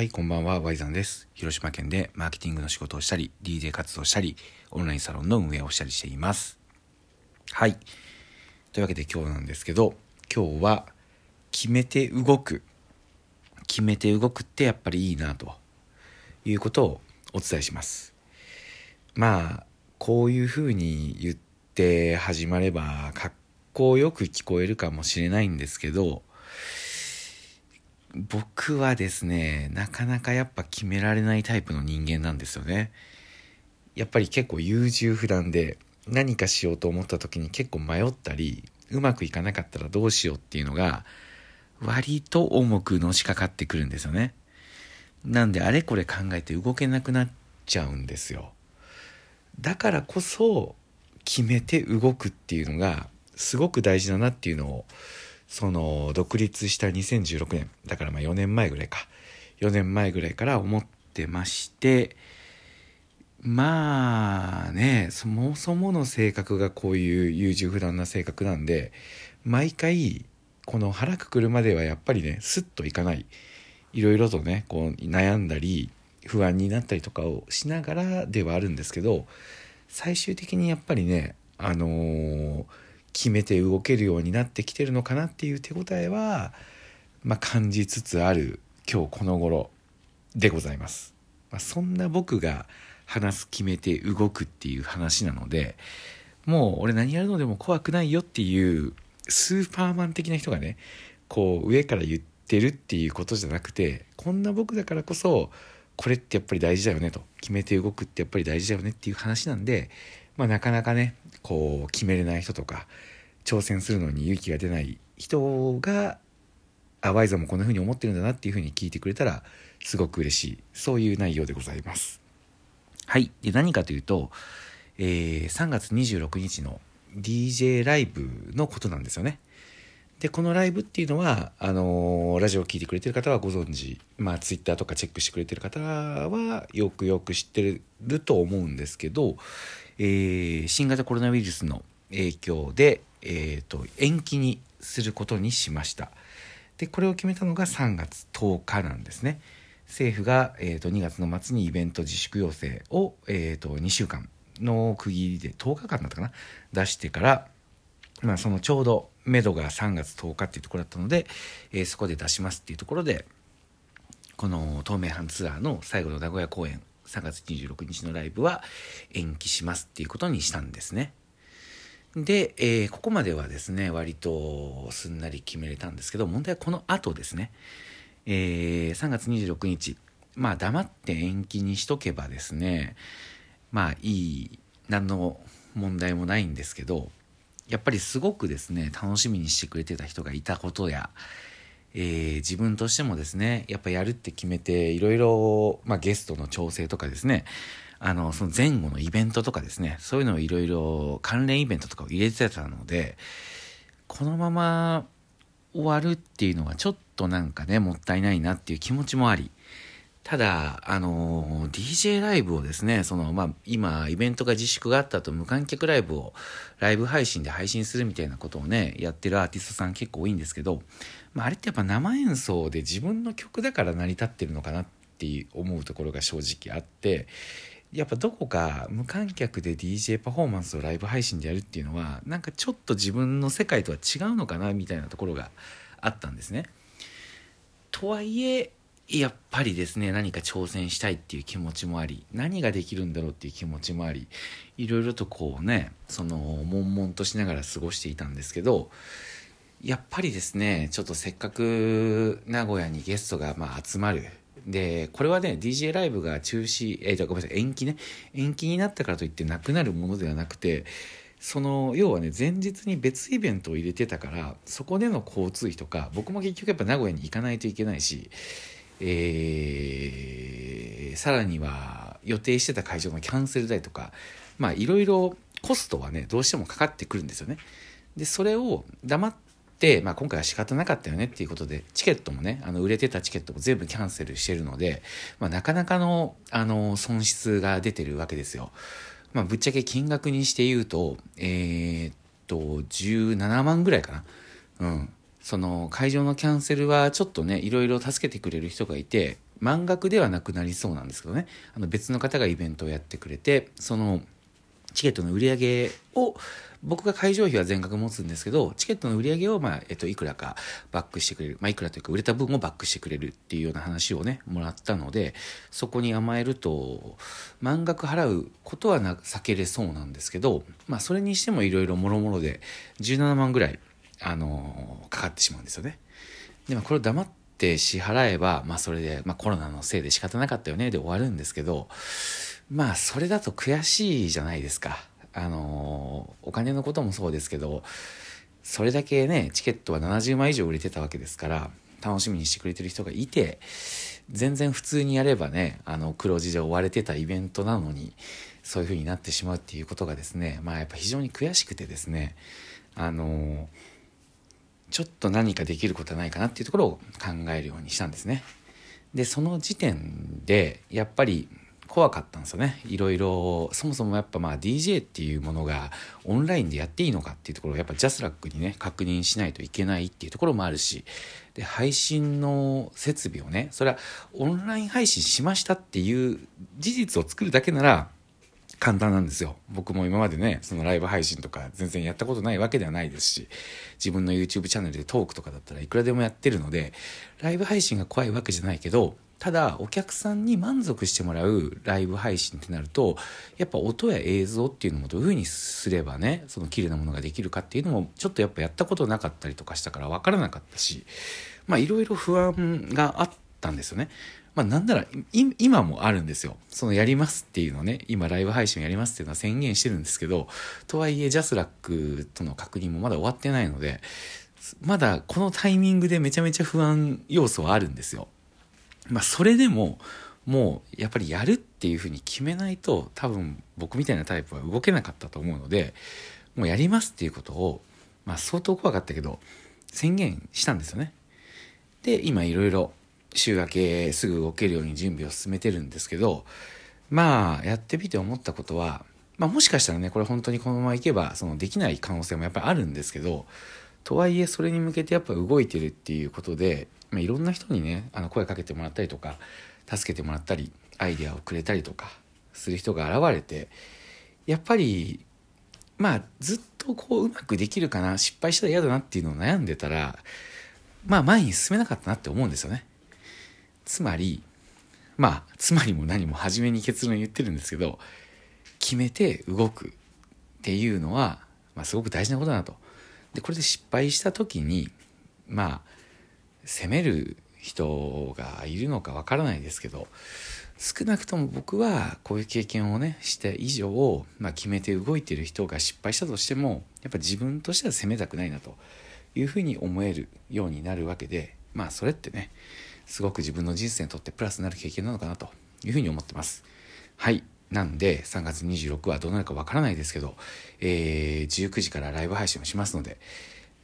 はい、こんばんは、ワイザンです。広島県でマーケティングの仕事をしたり、DJ 活動したり、オンラインサロンの運営をしたりしています。はい。というわけで今日なんですけど、今日は、決めて動く。決めて動くってやっぱりいいな、ということをお伝えします。まあ、こういうふうに言って始まれば、かっこよく聞こえるかもしれないんですけど、僕はですね、なかなかやっぱ決められないタイプの人間なんですよね。やっぱり結構優柔不断で何かしようと思った時に結構迷ったり、うまくいかなかったらどうしようっていうのが割と重くのしかかってくるんですよね。なんであれこれ考えて動けなくなっちゃうんですよ。だからこそ決めて動くっていうのがすごく大事だなっていうのをその独立した2016年だからまあ4年前ぐらいか。4年前ぐらいから思ってましてまあねそもそもの性格がこういう優柔不断な性格なんで毎回この腹くくるまではやっぱりねスッといかない。いろいろとねこう悩んだり不安になったりとかをしながらではあるんですけど最終的にやっぱりねあのー決めて動けるようになってきてるのかなっていう手応えは、まあ、感じつつある今日この頃でございます。まあ、そんな僕が話す決めて動くっていう話なのでもう俺何やるのでも怖くないよっていうスーパーマン的な人がねこう上から言ってるっていうことじゃなくてこんな僕だからこそこれってやっぱり大事だよねと決めて動くってやっぱり大事だよねっていう話なんで、まあ、なかなかねこう決めれない人とか挑戦するのに勇気が出ない人があワイザもこんな風に思ってるんだなっていう風に聞いてくれたらすごく嬉しい。そういう内容でございます。はい。で何かというと、えー3月26日の DJ ライブのことなんですよね。でこのライブっていうのはあのーラジオを聴いてくれてる方はご存知。まあツイッターとかチェックしてくれてる方はよくよく知ってると思うんですけど、えー新型コロナウイルスの影響で、えー、と延期にすることにしました。でこれを決めたのが3月10日なんですね。政府が、えー、と2月の末にイベント自粛要請を、えー、と2週間の区切りで10日間だったかな？出してからまあ、そのちょうど目処が3月10日っていうところだったので、えーそこで出しますっていうところでこの東名阪ツアーの最後の名古屋公演3月26日のライブは延期しますっていうことにしたんですね。で、えーここまではですね割とすんなり決めれたんですけど問題はこの後ですね、えー3月26日まあ黙って延期にしとけばですねまあいい何の問題もないんですけどやっぱりすごくですね楽しみにしてくれてた人がいたことや、えー自分としてもですねやっぱやるって決めていろいろ、ゲストの調整とかですねあのその前後のイベントとかですねそういうのをいろいろ関連イベントとかを入れてたのでこのまま終わるっていうのはちょっとなんかねもったいないなっていう気持ちもありただ、あの DJ ライブをですね、その、まあ、今、イベントが自粛があった後、無観客ライブをライブ配信で配信するみたいなことをね、やってるアーティストさん結構多いんですけど、まあ、あれってやっぱ生演奏で自分の曲だから成り立ってるのかなって思うところが正直あって、やっぱどこか無観客で DJ パフォーマンスをライブ配信でやるっていうのは、なんかちょっと自分の世界とは違うのかなみたいなところがあったんですね。とはいえやっぱりですね何か挑戦したいっていう気持ちもあり何ができるんだろうっていう気持ちもありいろいろとこうねその悶々としながら過ごしていたんですけどやっぱりですねちょっとせっかく名古屋にゲストがまあ集まる。でこれはね DJ ライブが中止えー、とごめんなさい延期ね。延期になったからといってなくなるものではなくてその要はね前日に別イベントを入れてたからそこでの交通費とか僕も結局やっぱ名古屋に行かないといけないしえーさらには予定してた会場のキャンセル代とかまあいろいろコストはねどうしてもかかってくるんですよね。でそれを黙って、まあ、今回は仕方なかったよねっていうことでチケットもねあの売れてたチケットも全部キャンセルしてるので、まあ、なかなかのあの損失が出てるわけですよ。まあ、ぶっちゃけ金額にして言うとえーっと17万ぐらいかな。うんその会場のキャンセルはちょっとねいろいろ助けてくれる人がいて満額ではなくなりそうなんですけどね。あの別の方がイベントをやってくれてそのチケットの売り上げを僕が会場費は全額持つんですけどチケットの売り上げを、まあえっと、いくらかバックしてくれる、まあ、いくらというか売れた分をバックしてくれるっていうような話をねもらったのでそこに甘えると満額払うことはな避けれそうなんですけど、まあ、それにしてもいろいろもろもろで17万ぐらい、あのかかってしまうんですよね。でもこれを黙って支払えば、まあ、それで、まあ、コロナのせいで仕方なかったよねで終わるんですけどまあそれだと悔しいじゃないですか。あのお金のこともそうですけどそれだけねチケットは70枚以上売れてたわけですから楽しみにしてくれてる人がいて全然普通にやればねあの黒字で追われてたイベントなのにそういう風になってしまうっていうことがですねまあやっぱ非常に悔しくてですねあのちょっと何かできることはないかなっていうところを考えるようにしたんですね。でその時点でやっぱり怖かったんですよねいろいろそもそもやっぱまあ DJ っていうものがオンラインでやっていいのかっていうところをやっぱジャスラックにね確認しないといけないっていうところもあるしで配信の設備をねそれはオンライン配信しましたっていう事実を作るだけなら簡単なんですよ。僕も今までねそのライブ配信とか全然やったことないわけではないですし自分の YouTube チャンネルでトークとかだったらいくらでもやってるのでライブ配信が怖いわけじゃないけどただお客さんに満足してもらうライブ配信ってなるとやっぱ音や映像っていうのもどういうふうにすればねその綺麗なものができるかっていうのもちょっとやっぱやったことなかったりとかしたから分からなかったしまあいろいろ不安があってたんですよね。まあなんなら今もあるんですよ。そのやりますっていうのね、今ライブ配信やりますっていうのは宣言してるんですけど、とはいえジャスラックとの確認もまだ終わってないので、まだこのタイミングでめちゃめちゃ不安要素はあるんですよ。まあ、それでももうやっぱりやるっていうふうに決めないと多分僕みたいなタイプは動けなかったと思うのでもうやりますっていうことを、まあ、相当怖かったけど宣言したんですよね。で今いろいろ週明けすぐ動けるように準備を進めてるんですけどまあやってみて思ったことは、まあ、もしかしたらねこれ本当にこのままいけばそのできない可能性もやっぱりあるんですけどとはいえそれに向けてやっぱ動いてるっていうことでまあ、いろんな人にねあの声かけてもらったりとか助けてもらったりアイデアをくれたりとかする人が現れてやっぱりまあずっとこううまくできるかな失敗したら嫌だなっていうのを悩んでたらまあ前に進めなかったなって思うんですよね。つまりまあつまりも何も初めに結論言ってるんですけど決めて動くっていうのは、まあ、すごく大事なことだなと。でこれで失敗した時にまあ責める人がいるのかわからないですけど少なくとも僕はこういう経験をねした以上、まあ、決めて動いてる人が失敗したとしてもやっぱ自分としては責めたくないなというふうに思えるようになるわけでまあそれってねすごく自分の人生にとってプラスになる経験なのかなというふうに思ってます。はいなんで3月26はどうなるかわからないですけど、えー、19時からライブ配信をしますので、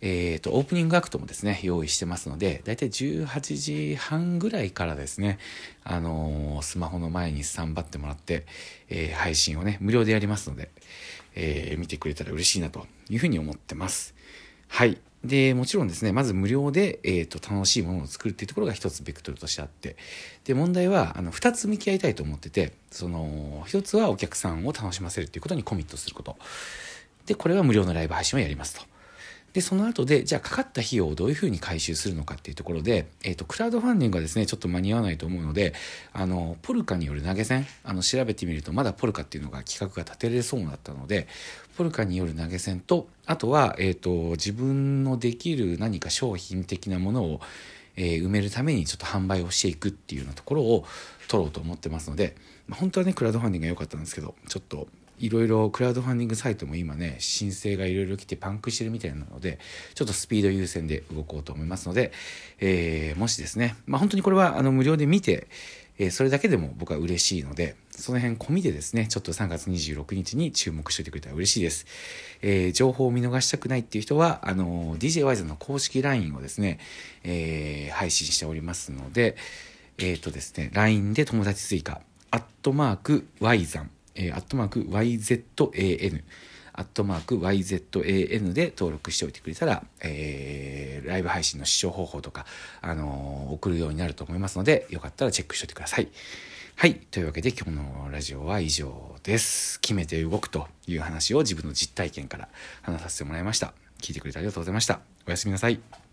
えーと、オープニングアクトもですね用意してますのでだいたい18時半ぐらいからですね、あのー、スマホの前にスタンバってもらって、えー、配信をね無料でやりますので、え、見てくれたら嬉しいなというふうに思ってますはい。でもちろんですねまず無料で、えーと、楽しいものを作るっていうところが一つベクトルとしてあってで問題はあの2つ向き合いたいと思っててその一つはお客さんを楽しませるっていうことにコミットすること。でこれは無料のライブ配信をやりますと。で、その後で、じゃあかかった費用をどういうふうに回収するのかっていうところで、えっ、ー、と、クラウドファンディングはですね、ちょっと間に合わないと思うので、あの、ポルカによる投げ銭、あの、調べてみると、まだポルカっていうのが企画が立てれそうだったので、ポルカによる投げ銭と、あとは、えっ、ー、と、自分のできる何か商品的なものを、えー、埋めるためにちょっと販売をしていくっていうようなところを取ろうと思ってますので、まあ、本当はね、クラウドファンディングが良かったんですけど、ちょっといろいろクラウドファンディングサイトも今ね申請がいろいろ来てパンクしてるみたいなのでちょっとスピード優先で動こうと思いますので、えー、もしですねまあ本当にこれはあの無料で見て、えー、それだけでも僕は嬉しいのでその辺込みでですねちょっと3月26日に注目しておいてくれたら嬉しいです、えー、情報を見逃したくないっていう人はあの d j ワイズの公式 LINE をですね、えー、配信しておりますのでえっ、とですね LINE で友達追加アットマーク Y ザンえー、アットマーク YZAN、アットマーク YZAN で登録しておいてくれたら、えー、ライブ配信の視聴方法とか、あのー、送るようになると思いますので、よかったらチェックしておいてください。はい。というわけで今日のラジオは以上です。決めて動くという話を自分の実体験から話させてもらいました。聞いてくれてありがとうございました。おやすみなさい。